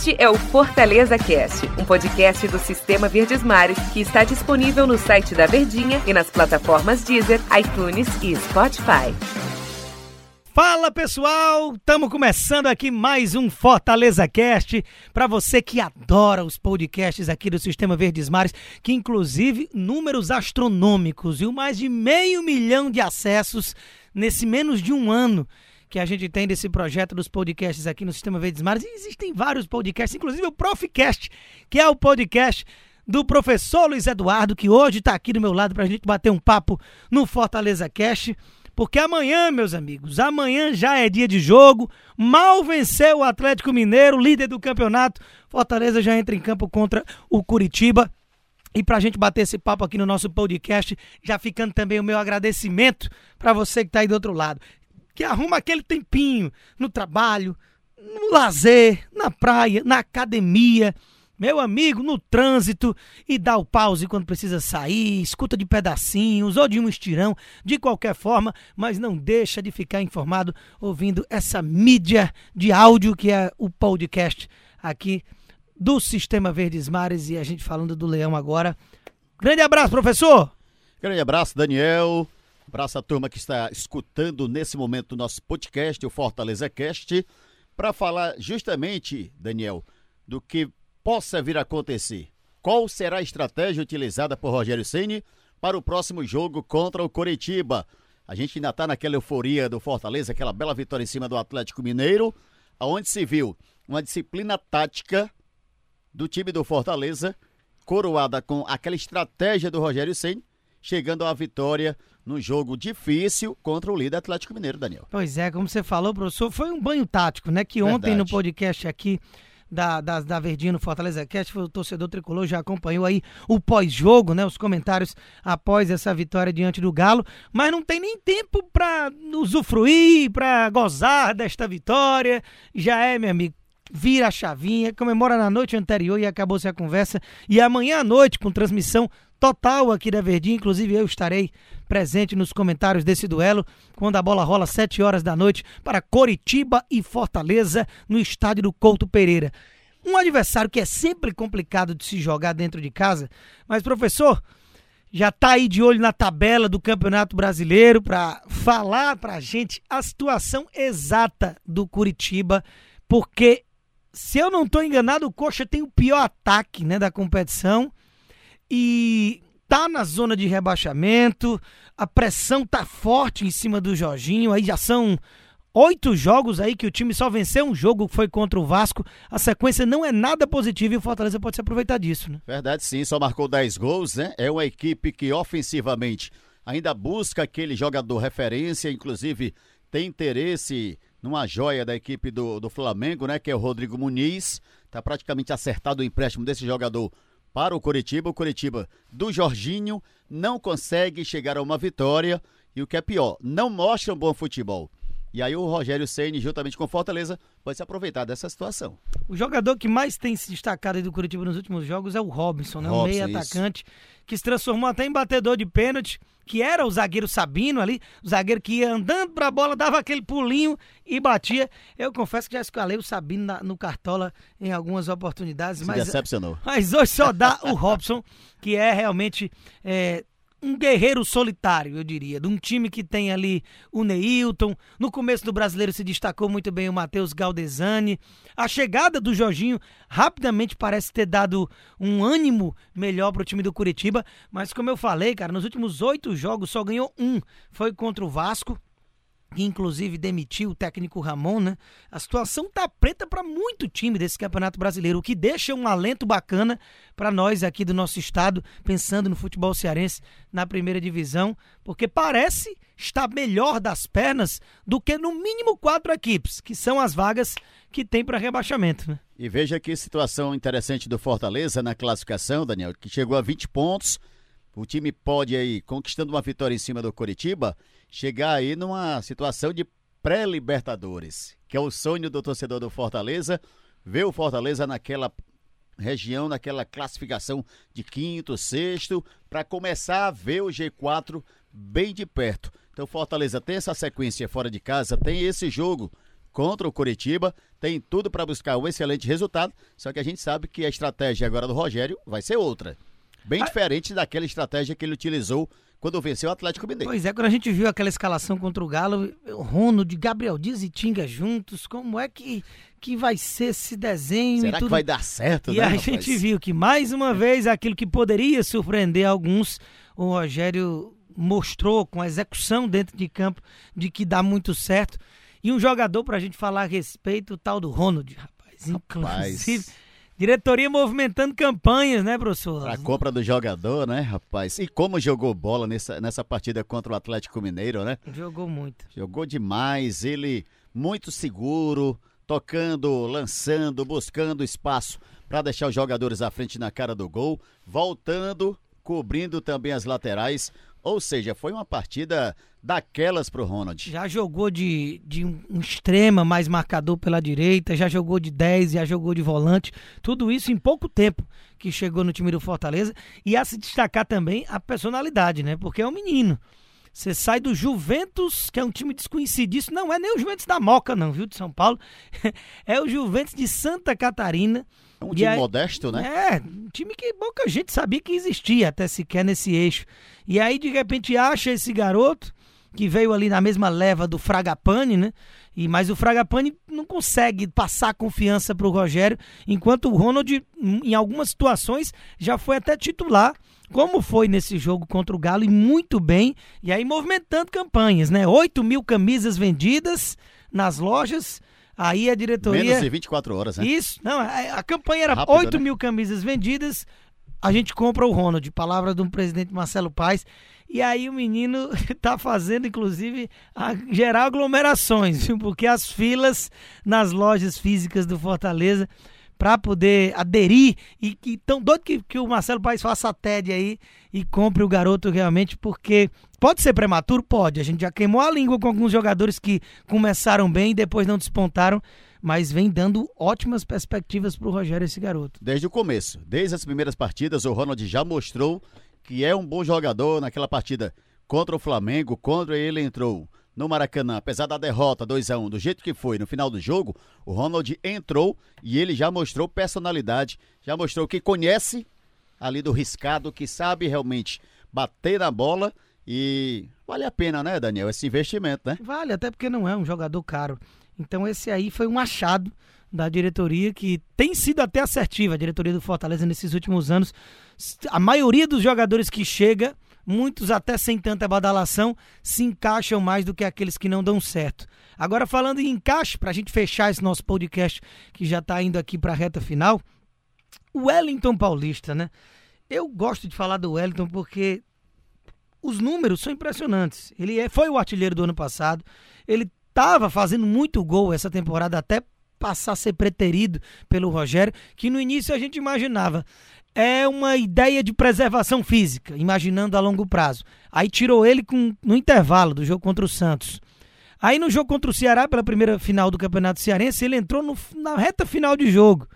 Este é o Fortaleza Cast, um podcast do Sistema Verdes Mares que está disponível no site da Verdinha e nas plataformas Deezer, iTunes e Spotify. Fala pessoal, estamos começando aqui mais um Fortaleza Cast. Para você que adora os podcasts aqui do Sistema Verdes Mares, que inclusive números astronômicos e mais de meio milhão de acessos nesse menos de um ano que a gente tem desse projeto dos podcasts aqui no Sistema Verdes Mares. E existem vários podcasts, inclusive o Proficast, que é o podcast do professor Luiz Eduardo, que hoje está aqui do meu lado para a gente bater um papo no Fortaleza Cast. Porque amanhã, meus amigos, amanhã já é dia de jogo. Mal venceu o Atlético Mineiro, líder do campeonato. Fortaleza já entra em campo contra o Curitiba. E para a gente bater esse papo aqui no nosso podcast, já ficando também o meu agradecimento para você que está aí do outro lado que arruma aquele tempinho no trabalho, no lazer, na praia, na academia, meu amigo, no trânsito e dá o pause quando precisa sair, escuta de pedacinhos ou de um estirão, de qualquer forma, mas não deixa de ficar informado ouvindo essa mídia de áudio que é o podcast aqui do Sistema Verdes Mares e a gente falando do Leão agora. Grande abraço, professor! Grande abraço, Daniel. Abraço a turma que está escutando nesse momento o nosso podcast, o Fortaleza Cast, para falar justamente, Daniel, do que possa vir a acontecer. Qual será a estratégia utilizada por Rogério Ceni para o próximo jogo contra o Coritiba? A gente ainda está naquela euforia do Fortaleza, aquela bela vitória em cima do Atlético Mineiro, aonde se viu uma disciplina tática do time do Fortaleza, coroada com aquela estratégia do Rogério Ceni, chegando à vitória no jogo difícil contra o líder Atlético Mineiro, Daniel. Pois é, como você falou, professor, foi um banho tático, né? Que ontem Verdade. no podcast aqui da, da, da Verdinha no Fortaleza Cast, o torcedor tricolor já acompanhou aí o pós-jogo, né? Os comentários após essa vitória diante do Galo, mas não tem nem tempo para usufruir, para gozar desta vitória. Já é, meu amigo, vira a chavinha, comemora na noite anterior e acabou-se a conversa. E amanhã à noite, com transmissão total aqui da Verdinha, inclusive eu estarei presente nos comentários desse duelo, quando a bola rola às 7 horas da noite para Coritiba e Fortaleza, no estádio do Couto Pereira. Um adversário que é sempre complicado de se jogar dentro de casa, mas professor, já tá aí de olho na tabela do Campeonato Brasileiro para falar pra gente a situação exata do Curitiba, porque se eu não estou enganado, o Coxa tem o pior ataque, né, da competição e tá na zona de rebaixamento, a pressão tá forte em cima do Jorginho, aí já são oito jogos aí que o time só venceu um jogo, que foi contra o Vasco. A sequência não é nada positiva e o Fortaleza pode se aproveitar disso, né? Verdade sim, só marcou 10 gols, né? É uma equipe que ofensivamente ainda busca aquele jogador referência, inclusive tem interesse numa joia da equipe do, do Flamengo, né? Que é o Rodrigo Muniz. Tá praticamente acertado o empréstimo desse jogador para o Curitiba. O Curitiba do Jorginho não consegue chegar a uma vitória e o que é pior, não mostra um bom futebol. E aí o Rogério Ceni, juntamente com Fortaleza, pode se aproveitar dessa situação. O jogador que mais tem se destacado do Curitiba nos últimos jogos é o Robinson, né? Robson, um meio atacante que se transformou até em batedor de pênalti, que era o zagueiro Sabino ali, o zagueiro que ia andando para a bola, dava aquele pulinho e batia. Eu confesso que já escalei o Sabino na, no Cartola em algumas oportunidades, se mas decepcionou. Mas hoje só dá o Robson, que é realmente é, um guerreiro solitário, eu diria, de um time que tem ali o Neilton. No começo do brasileiro se destacou muito bem o Matheus Galdesani. A chegada do Jorginho rapidamente parece ter dado um ânimo melhor para o time do Curitiba. Mas como eu falei, cara, nos últimos oito jogos só ganhou um. Foi contra o Vasco que inclusive demitiu o técnico Ramon, né? A situação tá preta para muito time desse Campeonato Brasileiro, o que deixa um alento bacana para nós aqui do nosso estado, pensando no futebol cearense na primeira divisão, porque parece estar melhor das pernas do que no mínimo quatro equipes, que são as vagas que tem para rebaixamento, né? E veja que situação interessante do Fortaleza na classificação, Daniel, que chegou a 20 pontos. O time pode aí, conquistando uma vitória em cima do Coritiba, chegar aí numa situação de pré-libertadores, que é o sonho do torcedor do Fortaleza, ver o Fortaleza naquela região, naquela classificação de quinto, sexto, para começar a ver o G4 bem de perto. Então Fortaleza tem essa sequência fora de casa, tem esse jogo contra o Curitiba, tem tudo para buscar um excelente resultado, só que a gente sabe que a estratégia agora do Rogério vai ser outra. Bem ah. diferente daquela estratégia que ele utilizou quando venceu o Atlético Mineiro. Pois é, quando a gente viu aquela escalação contra o Galo, Rono de Gabriel Dias e Tinga juntos, como é que, que vai ser esse desenho? Será que vai dar certo, e né, a rapaz? gente viu que mais uma vez aquilo que poderia surpreender alguns, o Rogério mostrou com a execução dentro de campo de que dá muito certo. E um jogador para a gente falar a respeito, o tal do Ronald, rapaz. rapaz. Inclusive Diretoria movimentando campanhas, né, professor? A compra do jogador, né, rapaz? E como jogou bola nessa, nessa partida contra o Atlético Mineiro, né? Jogou muito. Jogou demais, ele muito seguro, tocando, lançando, buscando espaço para deixar os jogadores à frente na cara do gol, voltando, cobrindo também as laterais. Ou seja, foi uma partida daquelas pro Ronald. Já jogou de, de um extrema mais marcador pela direita, já jogou de 10, já jogou de volante. Tudo isso em pouco tempo que chegou no time do Fortaleza. E a se destacar também a personalidade, né? Porque é um menino. Você sai do Juventus, que é um time desconhecidíssimo. Não é nem o Juventus da Moca, não, viu? De São Paulo. é o Juventus de Santa Catarina. É um time aí, modesto, né? É, um time que pouca gente sabia que existia, até sequer nesse eixo. E aí, de repente, acha esse garoto, que veio ali na mesma leva do Fragapane, né? E, mas o Fragapane não consegue passar confiança para o Rogério, enquanto o Ronald, em algumas situações, já foi até titular como foi nesse jogo contra o Galo, e muito bem, e aí movimentando campanhas, né? 8 mil camisas vendidas nas lojas, aí a diretoria... Menos de 24 horas, né? Isso, não, a, a campanha era Rápido, 8 né? mil camisas vendidas, a gente compra o Ronald, palavra do presidente Marcelo Paes, e aí o menino tá fazendo, inclusive, a gerar aglomerações, porque as filas nas lojas físicas do Fortaleza para poder aderir e que tão doido que, que o Marcelo Paes faça a TED aí e compre o garoto realmente, porque pode ser prematuro? Pode. A gente já queimou a língua com alguns jogadores que começaram bem e depois não despontaram, mas vem dando ótimas perspectivas para o Rogério esse garoto. Desde o começo, desde as primeiras partidas, o Ronald já mostrou que é um bom jogador naquela partida contra o Flamengo, quando ele entrou no Maracanã, apesar da derrota 2 a 1 do jeito que foi no final do jogo, o Ronald entrou e ele já mostrou personalidade, já mostrou que conhece ali do riscado, que sabe realmente bater na bola e vale a pena, né, Daniel, esse investimento, né? Vale, até porque não é um jogador caro. Então esse aí foi um achado da diretoria que tem sido até assertiva, a diretoria do Fortaleza nesses últimos anos. A maioria dos jogadores que chega, muitos até sem tanta badalação, se encaixam mais do que aqueles que não dão certo. Agora falando em encaixe, para a gente fechar esse nosso podcast que já está indo aqui para a reta final, o Wellington Paulista, né? Eu gosto de falar do Wellington porque os números são impressionantes. Ele é, foi o artilheiro do ano passado, ele estava fazendo muito gol essa temporada até passar a ser preterido pelo Rogério, que no início a gente imaginava. É uma ideia de preservação física, imaginando a longo prazo. Aí tirou ele com, no intervalo do jogo contra o Santos. Aí no jogo contra o Ceará, pela primeira final do Campeonato Cearense, ele entrou no, na reta final de jogo.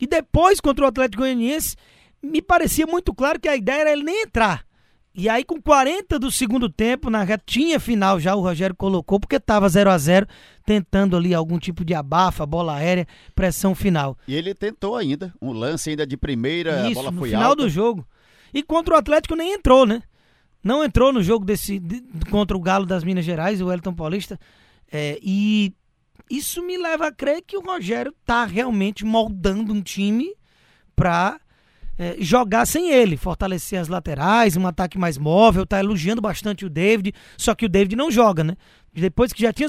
E depois, contra o Atlético Goianiense, me parecia muito claro que a ideia era ele nem entrar. E aí, com 40 do segundo tempo, na retinha final já, o Rogério colocou, porque estava 0 a 0 tentando ali algum tipo de abafa, bola aérea, pressão final. E ele tentou ainda, um lance ainda de primeira, Isso, a bola foi no final alta. do jogo. E contra o Atlético nem entrou, né? Não entrou no jogo desse de, contra o Galo das Minas Gerais, o Elton Paulista. É, e isso me leva a crer que o Rogério tá realmente moldando um time para é, jogar sem ele, fortalecer as laterais, um ataque mais móvel, tá elogiando bastante o David, só que o David não joga, né? Depois que já tinha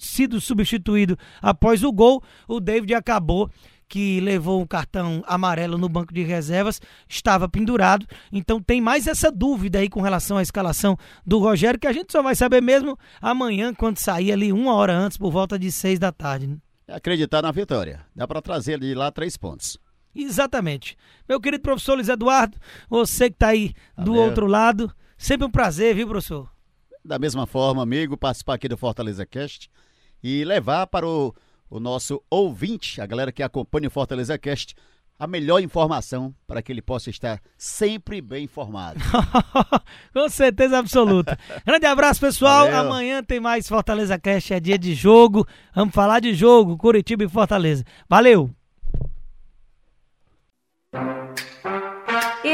sido substituído após o gol, o David acabou que levou um cartão amarelo no banco de reservas, estava pendurado. Então tem mais essa dúvida aí com relação à escalação do Rogério, que a gente só vai saber mesmo amanhã, quando sair ali uma hora antes, por volta de seis da tarde. Né? Acreditar na vitória. Dá para trazer de lá três pontos. Exatamente. Meu querido professor Luiz Eduardo, você que está aí do outro lado, sempre um prazer, viu, professor? Da mesma forma, amigo, participar aqui do Fortaleza Cast e levar para o, o nosso ouvinte, a galera que acompanha o Fortaleza Cast, a melhor informação para que ele possa estar sempre bem informado. Com certeza absoluta. Grande abraço, pessoal. Valeu. Amanhã tem mais Fortaleza Cast, é dia de jogo. Vamos falar de jogo, Curitiba e Fortaleza. Valeu!